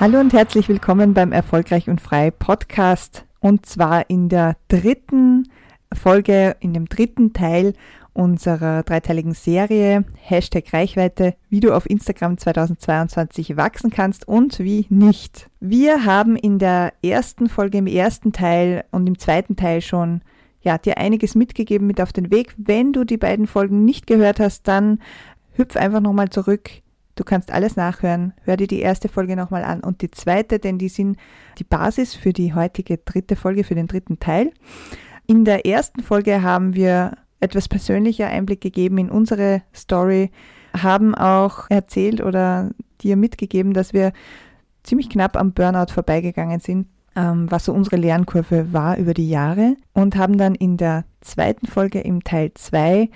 Hallo und herzlich willkommen beim Erfolgreich und Frei Podcast und zwar in der dritten Folge, in dem dritten Teil unserer dreiteiligen Serie Hashtag Reichweite, wie du auf Instagram 2022 wachsen kannst und wie nicht. Wir haben in der ersten Folge, im ersten Teil und im zweiten Teil schon ja, dir einiges mitgegeben mit auf den Weg. Wenn du die beiden Folgen nicht gehört hast, dann hüpf einfach nochmal zurück Du kannst alles nachhören. Hör dir die erste Folge nochmal an und die zweite, denn die sind die Basis für die heutige dritte Folge, für den dritten Teil. In der ersten Folge haben wir etwas persönlicher Einblick gegeben in unsere Story, haben auch erzählt oder dir mitgegeben, dass wir ziemlich knapp am Burnout vorbeigegangen sind, ähm, was so unsere Lernkurve war über die Jahre und haben dann in der zweiten Folge im Teil 2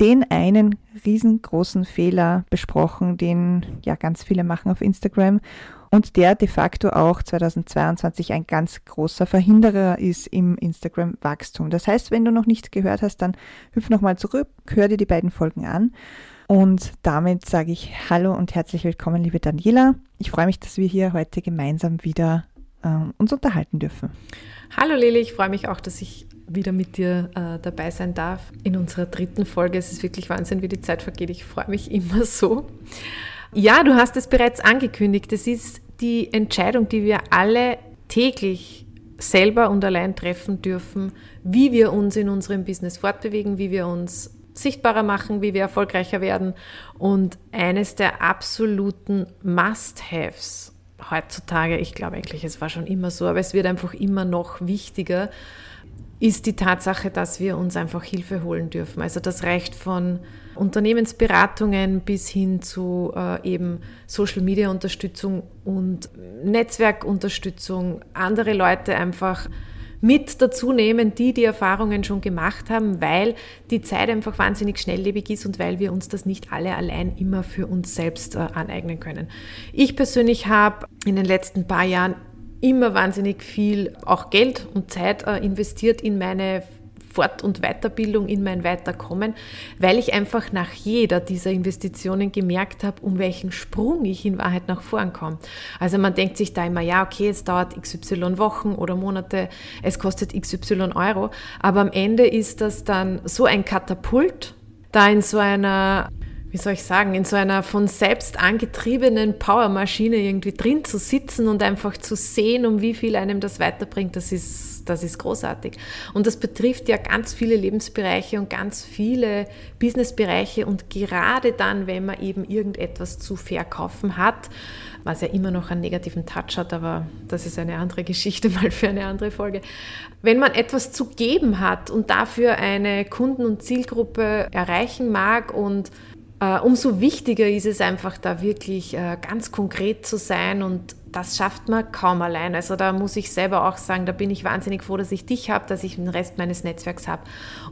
den einen riesengroßen Fehler besprochen, den ja ganz viele machen auf Instagram und der de facto auch 2022 ein ganz großer Verhinderer ist im Instagram-Wachstum. Das heißt, wenn du noch nichts gehört hast, dann hüpf nochmal zurück, hör dir die beiden Folgen an. Und damit sage ich Hallo und herzlich willkommen, liebe Daniela. Ich freue mich, dass wir hier heute gemeinsam wieder äh, uns unterhalten dürfen. Hallo Lili, ich freue mich auch, dass ich wieder mit dir äh, dabei sein darf in unserer dritten Folge. Es ist wirklich Wahnsinn, wie die Zeit vergeht. Ich freue mich immer so. Ja, du hast es bereits angekündigt. Es ist die Entscheidung, die wir alle täglich selber und allein treffen dürfen, wie wir uns in unserem Business fortbewegen, wie wir uns sichtbarer machen, wie wir erfolgreicher werden. Und eines der absoluten Must-Haves heutzutage, ich glaube eigentlich, es war schon immer so, aber es wird einfach immer noch wichtiger, ist die Tatsache, dass wir uns einfach Hilfe holen dürfen. Also das reicht von Unternehmensberatungen bis hin zu äh, eben Social-Media-Unterstützung und Netzwerkunterstützung, andere Leute einfach mit dazu nehmen, die die Erfahrungen schon gemacht haben, weil die Zeit einfach wahnsinnig schnelllebig ist und weil wir uns das nicht alle allein immer für uns selbst äh, aneignen können. Ich persönlich habe in den letzten paar Jahren immer wahnsinnig viel auch Geld und Zeit äh, investiert in meine Fort- und Weiterbildung, in mein Weiterkommen, weil ich einfach nach jeder dieser Investitionen gemerkt habe, um welchen Sprung ich in Wahrheit nach vorn komme. Also man denkt sich da immer, ja, okay, es dauert XY Wochen oder Monate, es kostet XY Euro, aber am Ende ist das dann so ein Katapult, da in so einer wie soll ich sagen, in so einer von selbst angetriebenen Powermaschine irgendwie drin zu sitzen und einfach zu sehen, um wie viel einem das weiterbringt, das ist, das ist großartig. Und das betrifft ja ganz viele Lebensbereiche und ganz viele Businessbereiche und gerade dann, wenn man eben irgendetwas zu verkaufen hat, was ja immer noch einen negativen Touch hat, aber das ist eine andere Geschichte mal für eine andere Folge. Wenn man etwas zu geben hat und dafür eine Kunden- und Zielgruppe erreichen mag und umso wichtiger ist es einfach, da wirklich äh, ganz konkret zu sein und das schafft man kaum allein. Also da muss ich selber auch sagen, da bin ich wahnsinnig froh, dass ich dich habe, dass ich den Rest meines Netzwerks habe.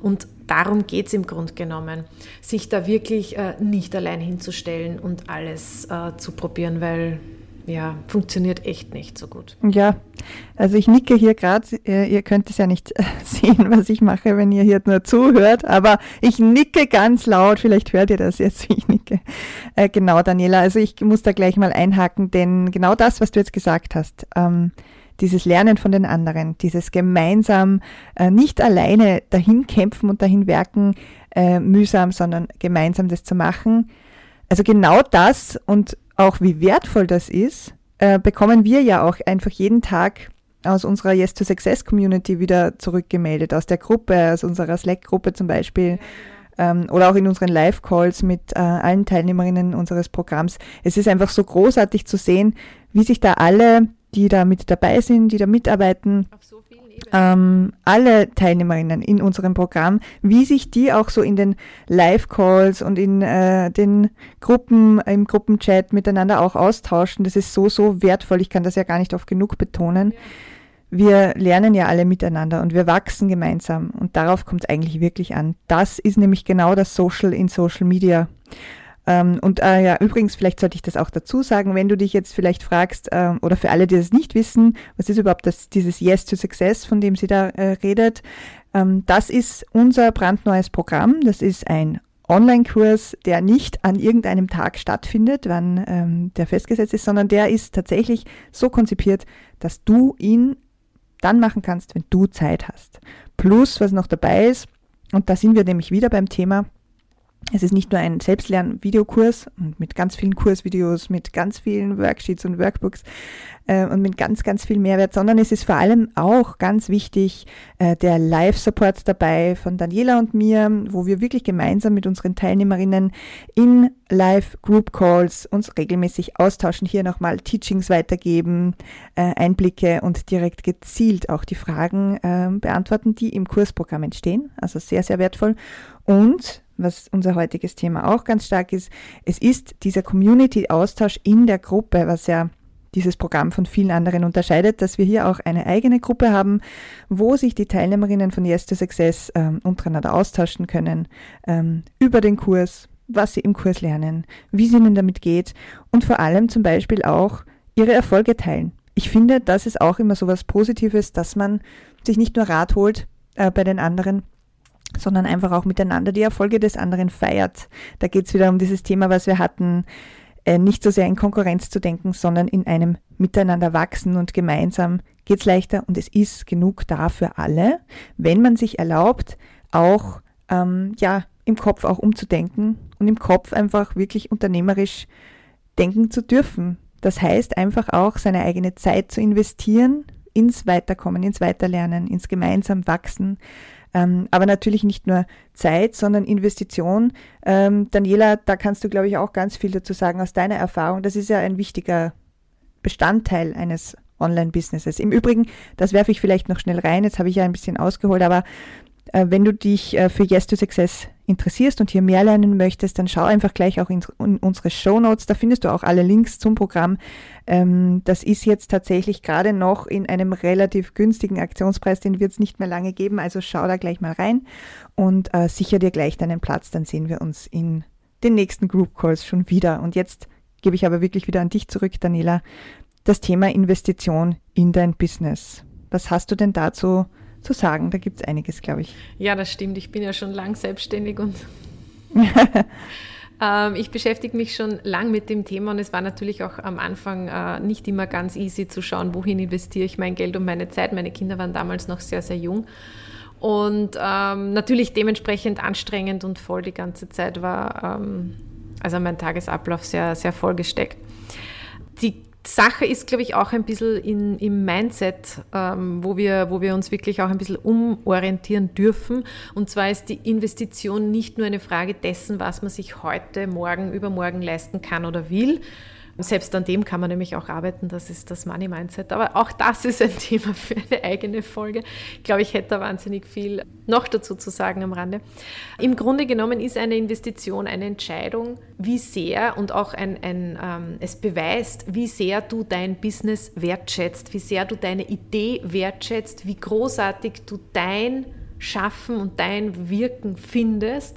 Und darum geht es im Grunde genommen, sich da wirklich äh, nicht allein hinzustellen und alles äh, zu probieren, weil ja, funktioniert echt nicht so gut. Ja, also ich nicke hier gerade. Ihr könnt es ja nicht äh, sehen, was ich mache, wenn ihr hier nur zuhört, aber ich nicke ganz laut. Vielleicht hört ihr das jetzt, wie ich nicke. Äh, genau, Daniela. Also ich muss da gleich mal einhaken, denn genau das, was du jetzt gesagt hast, ähm, dieses Lernen von den anderen, dieses gemeinsam äh, nicht alleine dahin kämpfen und dahin werken, äh, mühsam, sondern gemeinsam das zu machen. Also genau das und auch wie wertvoll das ist, äh, bekommen wir ja auch einfach jeden Tag aus unserer Yes to Success Community wieder zurückgemeldet, aus der Gruppe, aus unserer Slack-Gruppe zum Beispiel ähm, oder auch in unseren Live-Calls mit äh, allen Teilnehmerinnen unseres Programms. Es ist einfach so großartig zu sehen, wie sich da alle, die da mit dabei sind, die da mitarbeiten, ähm, alle Teilnehmerinnen in unserem Programm, wie sich die auch so in den Live-Calls und in äh, den Gruppen, im Gruppenchat miteinander auch austauschen. Das ist so, so wertvoll. Ich kann das ja gar nicht oft genug betonen. Wir lernen ja alle miteinander und wir wachsen gemeinsam und darauf kommt es eigentlich wirklich an. Das ist nämlich genau das Social in Social Media. Ähm, und äh, ja, übrigens, vielleicht sollte ich das auch dazu sagen, wenn du dich jetzt vielleicht fragst, ähm, oder für alle, die das nicht wissen, was ist überhaupt das, dieses Yes to Success, von dem sie da äh, redet? Ähm, das ist unser brandneues Programm. Das ist ein Online-Kurs, der nicht an irgendeinem Tag stattfindet, wann ähm, der festgesetzt ist, sondern der ist tatsächlich so konzipiert, dass du ihn dann machen kannst, wenn du Zeit hast. Plus, was noch dabei ist, und da sind wir nämlich wieder beim Thema, es ist nicht nur ein Selbstlern-Videokurs mit ganz vielen Kursvideos, mit ganz vielen Worksheets und Workbooks äh, und mit ganz, ganz viel Mehrwert, sondern es ist vor allem auch ganz wichtig äh, der Live-Support dabei von Daniela und mir, wo wir wirklich gemeinsam mit unseren Teilnehmerinnen in Live-Group-Calls uns regelmäßig austauschen, hier nochmal Teachings weitergeben, äh, Einblicke und direkt gezielt auch die Fragen äh, beantworten, die im Kursprogramm entstehen. Also sehr, sehr wertvoll. Und was unser heutiges Thema auch ganz stark ist, es ist dieser Community-Austausch in der Gruppe, was ja dieses Programm von vielen anderen unterscheidet, dass wir hier auch eine eigene Gruppe haben, wo sich die Teilnehmerinnen von Yes to Success ähm, untereinander austauschen können ähm, über den Kurs, was sie im Kurs lernen, wie es ihnen damit geht und vor allem zum Beispiel auch ihre Erfolge teilen. Ich finde, das ist auch immer so was Positives, dass man sich nicht nur Rat holt äh, bei den anderen, sondern einfach auch miteinander die Erfolge des anderen feiert. Da geht es wieder um dieses Thema, was wir hatten, äh, nicht so sehr in Konkurrenz zu denken, sondern in einem Miteinander wachsen und gemeinsam geht es leichter und es ist genug da für alle, wenn man sich erlaubt, auch ähm, ja, im Kopf auch umzudenken und im Kopf einfach wirklich unternehmerisch denken zu dürfen. Das heißt einfach auch seine eigene Zeit zu investieren ins Weiterkommen, ins Weiterlernen, ins gemeinsam Wachsen, ähm, aber natürlich nicht nur Zeit, sondern Investition. Ähm, Daniela, da kannst du, glaube ich, auch ganz viel dazu sagen aus deiner Erfahrung. Das ist ja ein wichtiger Bestandteil eines Online-Businesses. Im Übrigen, das werfe ich vielleicht noch schnell rein, jetzt habe ich ja ein bisschen ausgeholt, aber wenn du dich äh, für Yes to Success interessierst und hier mehr lernen möchtest, dann schau einfach gleich auch in, in unsere Show Notes. Da findest du auch alle Links zum Programm. Ähm, das ist jetzt tatsächlich gerade noch in einem relativ günstigen Aktionspreis, den wird es nicht mehr lange geben. Also schau da gleich mal rein und äh, sicher dir gleich deinen Platz. Dann sehen wir uns in den nächsten Group Calls schon wieder. Und jetzt gebe ich aber wirklich wieder an dich zurück, Daniela. Das Thema Investition in dein Business. Was hast du denn dazu zu sagen. Da gibt es einiges, glaube ich. Ja, das stimmt. Ich bin ja schon lang selbstständig und ähm, ich beschäftige mich schon lang mit dem Thema und es war natürlich auch am Anfang äh, nicht immer ganz easy zu schauen, wohin investiere ich mein Geld und meine Zeit. Meine Kinder waren damals noch sehr, sehr jung. Und ähm, natürlich dementsprechend anstrengend und voll die ganze Zeit war, ähm, also mein Tagesablauf sehr, sehr voll gesteckt. Die Sache ist, glaube ich, auch ein bisschen in, im Mindset, ähm, wo, wir, wo wir uns wirklich auch ein bisschen umorientieren dürfen. Und zwar ist die Investition nicht nur eine Frage dessen, was man sich heute, morgen, übermorgen leisten kann oder will, selbst an dem kann man nämlich auch arbeiten, das ist das Money Mindset. Aber auch das ist ein Thema für eine eigene Folge. Ich glaube, ich hätte da wahnsinnig viel noch dazu zu sagen am Rande. Im Grunde genommen ist eine Investition eine Entscheidung, wie sehr und auch ein, ein ähm, es beweist, wie sehr du dein Business wertschätzt, wie sehr du deine Idee wertschätzt, wie großartig du dein Schaffen und dein Wirken findest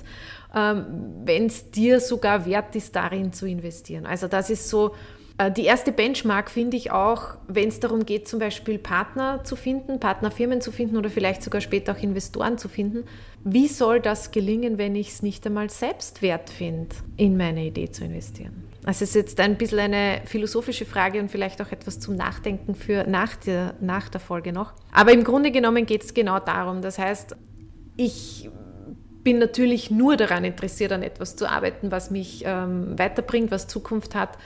wenn es dir sogar wert ist, darin zu investieren. Also das ist so äh, die erste Benchmark finde ich auch, wenn es darum geht, zum Beispiel Partner zu finden, Partnerfirmen zu finden oder vielleicht sogar später auch Investoren zu finden. Wie soll das gelingen, wenn ich es nicht einmal selbst wert finde, in meine Idee zu investieren? Also es ist jetzt ein bisschen eine philosophische Frage und vielleicht auch etwas zum Nachdenken für nach der, nach der Folge noch. Aber im Grunde genommen geht es genau darum. Das heißt, ich bin natürlich nur daran interessiert, an etwas zu arbeiten, was mich ähm, weiterbringt, was Zukunft hat,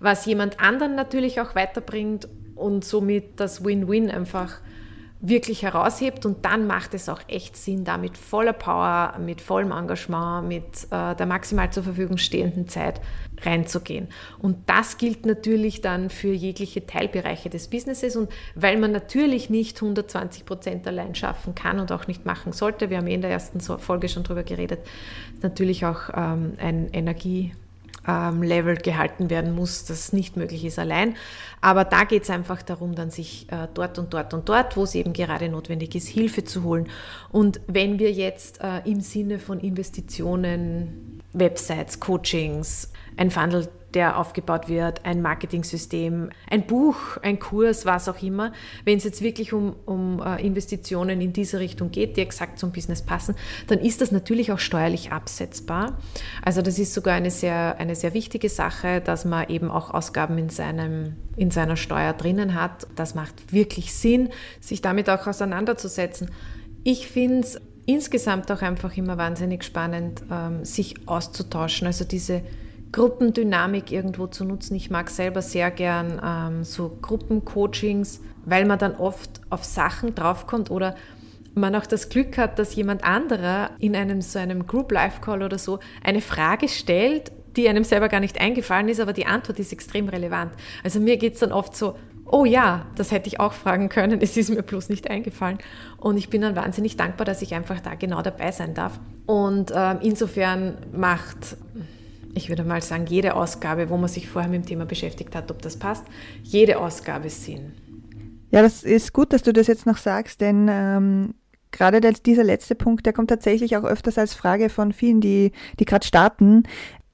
was jemand anderen natürlich auch weiterbringt und somit das Win-Win einfach wirklich heraushebt und dann macht es auch echt Sinn, da mit voller Power, mit vollem Engagement, mit äh, der maximal zur Verfügung stehenden Zeit reinzugehen. Und das gilt natürlich dann für jegliche Teilbereiche des Businesses und weil man natürlich nicht 120 Prozent allein schaffen kann und auch nicht machen sollte, wir haben eh in der ersten Folge schon darüber geredet, natürlich auch ähm, ein Energie Level gehalten werden muss, das nicht möglich ist allein. Aber da geht es einfach darum, dann sich äh, dort und dort und dort, wo es eben gerade notwendig ist, Hilfe zu holen. Und wenn wir jetzt äh, im Sinne von Investitionen, Websites, Coachings, ein Funnel der aufgebaut wird, ein Marketing-System, ein Buch, ein Kurs, was auch immer. Wenn es jetzt wirklich um, um äh, Investitionen in diese Richtung geht, die exakt zum Business passen, dann ist das natürlich auch steuerlich absetzbar. Also das ist sogar eine sehr, eine sehr wichtige Sache, dass man eben auch Ausgaben in, seinem, in seiner Steuer drinnen hat. Das macht wirklich Sinn, sich damit auch auseinanderzusetzen. Ich finde es insgesamt auch einfach immer wahnsinnig spannend, ähm, sich auszutauschen. Also diese Gruppendynamik irgendwo zu nutzen. Ich mag selber sehr gern ähm, so Gruppencoachings, weil man dann oft auf Sachen draufkommt oder man auch das Glück hat, dass jemand anderer in einem so einem Group Life Call oder so eine Frage stellt, die einem selber gar nicht eingefallen ist, aber die Antwort ist extrem relevant. Also mir geht es dann oft so, oh ja, das hätte ich auch fragen können, es ist mir bloß nicht eingefallen. Und ich bin dann wahnsinnig dankbar, dass ich einfach da genau dabei sein darf. Und äh, insofern macht ich würde mal sagen, jede Ausgabe, wo man sich vorher mit dem Thema beschäftigt hat, ob das passt, jede Ausgabe Sinn. Ja, das ist gut, dass du das jetzt noch sagst, denn ähm, gerade dieser letzte Punkt, der kommt tatsächlich auch öfters als Frage von vielen, die, die gerade starten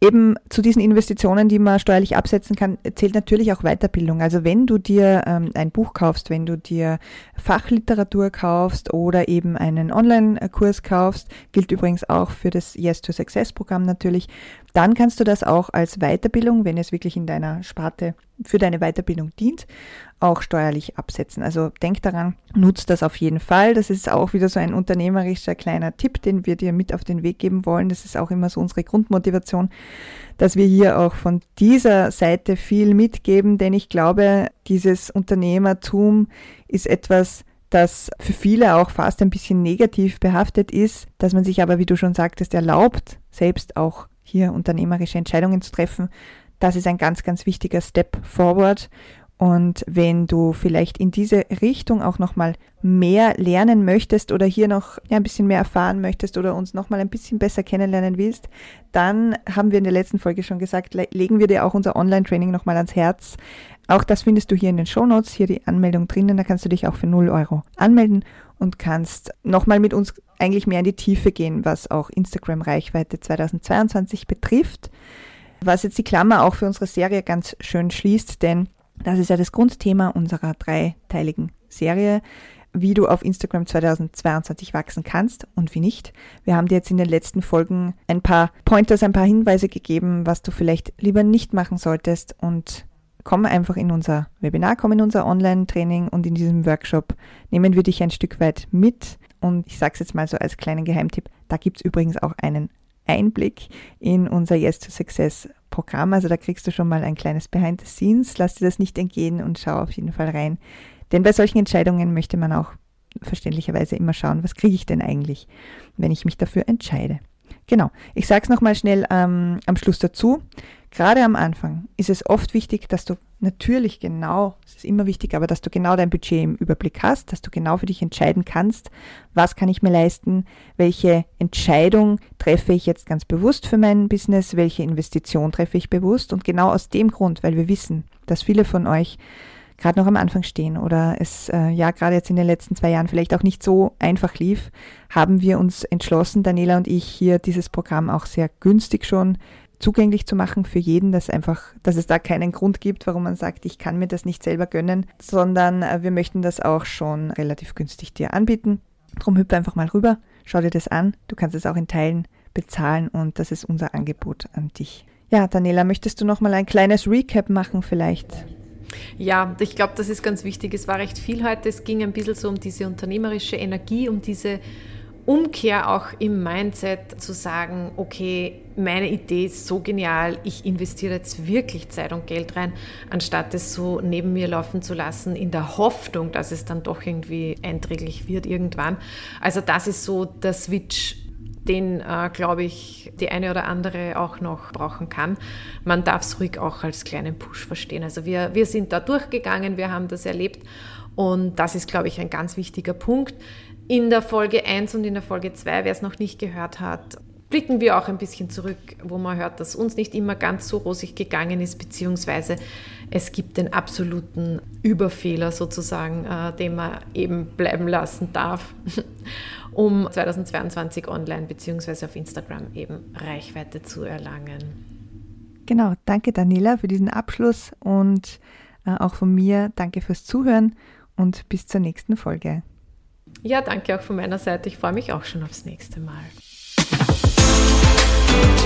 eben zu diesen Investitionen, die man steuerlich absetzen kann, zählt natürlich auch Weiterbildung. Also wenn du dir ähm, ein Buch kaufst, wenn du dir Fachliteratur kaufst oder eben einen Online-Kurs kaufst, gilt übrigens auch für das Yes to Success Programm natürlich, dann kannst du das auch als Weiterbildung, wenn es wirklich in deiner Sparte für deine Weiterbildung dient, auch steuerlich absetzen. Also denk daran, nutzt das auf jeden Fall. Das ist auch wieder so ein unternehmerischer kleiner Tipp, den wir dir mit auf den Weg geben wollen. Das ist auch immer so unsere Grundmotivation, dass wir hier auch von dieser Seite viel mitgeben, denn ich glaube, dieses Unternehmertum ist etwas, das für viele auch fast ein bisschen negativ behaftet ist, dass man sich aber, wie du schon sagtest, erlaubt, selbst auch hier unternehmerische Entscheidungen zu treffen. Das ist ein ganz, ganz wichtiger Step forward. Und wenn du vielleicht in diese Richtung auch nochmal mehr lernen möchtest oder hier noch ein bisschen mehr erfahren möchtest oder uns nochmal ein bisschen besser kennenlernen willst, dann haben wir in der letzten Folge schon gesagt, legen wir dir auch unser Online-Training nochmal ans Herz. Auch das findest du hier in den Show Notes, hier die Anmeldung drinnen. Da kannst du dich auch für 0 Euro anmelden und kannst nochmal mit uns eigentlich mehr in die Tiefe gehen, was auch Instagram-Reichweite 2022 betrifft. Was jetzt die Klammer auch für unsere Serie ganz schön schließt, denn das ist ja das Grundthema unserer dreiteiligen Serie, wie du auf Instagram 2022 wachsen kannst und wie nicht. Wir haben dir jetzt in den letzten Folgen ein paar Pointers, ein paar Hinweise gegeben, was du vielleicht lieber nicht machen solltest und komm einfach in unser Webinar, komm in unser Online-Training und in diesem Workshop nehmen wir dich ein Stück weit mit. Und ich sage es jetzt mal so als kleinen Geheimtipp, da gibt es übrigens auch einen Einblick in unser Yes to Success Programm. Also da kriegst du schon mal ein kleines Behind the Scenes. Lass dir das nicht entgehen und schau auf jeden Fall rein. Denn bei solchen Entscheidungen möchte man auch verständlicherweise immer schauen, was kriege ich denn eigentlich, wenn ich mich dafür entscheide. Genau, ich sage es nochmal schnell ähm, am Schluss dazu. Gerade am Anfang ist es oft wichtig, dass du natürlich genau, es ist immer wichtig, aber dass du genau dein Budget im Überblick hast, dass du genau für dich entscheiden kannst, was kann ich mir leisten, welche Entscheidung treffe ich jetzt ganz bewusst für mein Business, welche Investition treffe ich bewusst und genau aus dem Grund, weil wir wissen, dass viele von euch gerade noch am Anfang stehen oder es äh, ja gerade jetzt in den letzten zwei Jahren vielleicht auch nicht so einfach lief, haben wir uns entschlossen, Daniela und ich, hier dieses Programm auch sehr günstig schon zugänglich zu machen für jeden, dass einfach, dass es da keinen Grund gibt, warum man sagt, ich kann mir das nicht selber gönnen, sondern äh, wir möchten das auch schon relativ günstig dir anbieten. Drum hüpfe einfach mal rüber, schau dir das an. Du kannst es auch in Teilen bezahlen und das ist unser Angebot an dich. Ja, Daniela, möchtest du noch mal ein kleines Recap machen vielleicht? Ja, ich glaube, das ist ganz wichtig. Es war recht viel heute. Es ging ein bisschen so um diese unternehmerische Energie, um diese Umkehr auch im Mindset zu sagen, okay, meine Idee ist so genial, ich investiere jetzt wirklich Zeit und Geld rein, anstatt es so neben mir laufen zu lassen, in der Hoffnung, dass es dann doch irgendwie einträglich wird irgendwann. Also das ist so der Switch, den, äh, glaube ich, die eine oder andere auch noch brauchen kann. Man darf es ruhig auch als kleinen Push verstehen. Also wir, wir sind da durchgegangen, wir haben das erlebt und das ist, glaube ich, ein ganz wichtiger Punkt. In der Folge 1 und in der Folge 2, wer es noch nicht gehört hat, blicken wir auch ein bisschen zurück, wo man hört, dass uns nicht immer ganz so rosig gegangen ist, beziehungsweise es gibt den absoluten Überfehler sozusagen, äh, den man eben bleiben lassen darf, um 2022 online beziehungsweise auf Instagram eben Reichweite zu erlangen. Genau, danke Daniela für diesen Abschluss und äh, auch von mir danke fürs Zuhören und bis zur nächsten Folge. Ja, danke auch von meiner Seite. Ich freue mich auch schon aufs nächste Mal. Thank you.